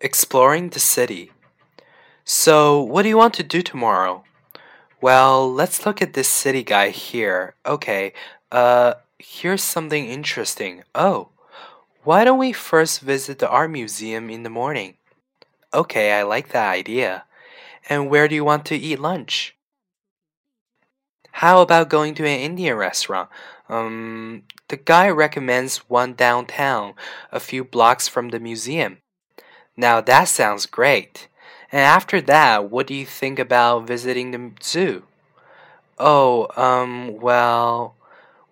Exploring the city. So, what do you want to do tomorrow? Well, let's look at this city guy here. Okay, uh, here's something interesting. Oh, why don't we first visit the art museum in the morning? Okay, I like that idea. And where do you want to eat lunch? How about going to an Indian restaurant? Um, the guy recommends one downtown, a few blocks from the museum. Now that sounds great. And after that, what do you think about visiting the zoo? Oh, um, well,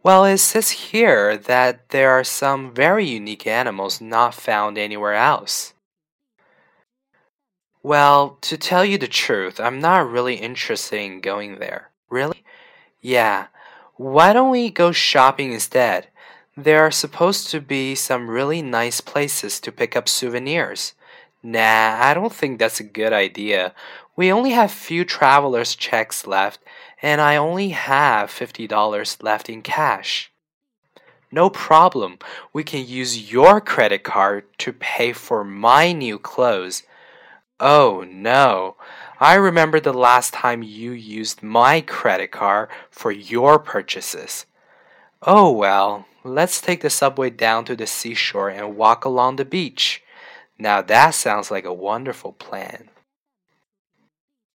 well, it says here that there are some very unique animals not found anywhere else. Well, to tell you the truth, I'm not really interested in going there. Really? Yeah. Why don't we go shopping instead? There are supposed to be some really nice places to pick up souvenirs. Nah, I don't think that's a good idea. We only have few travelers' checks left, and I only have $50 left in cash. No problem. We can use your credit card to pay for my new clothes. Oh no. I remember the last time you used my credit card for your purchases. Oh well, let's take the subway down to the seashore and walk along the beach. Now that sounds like a wonderful plan.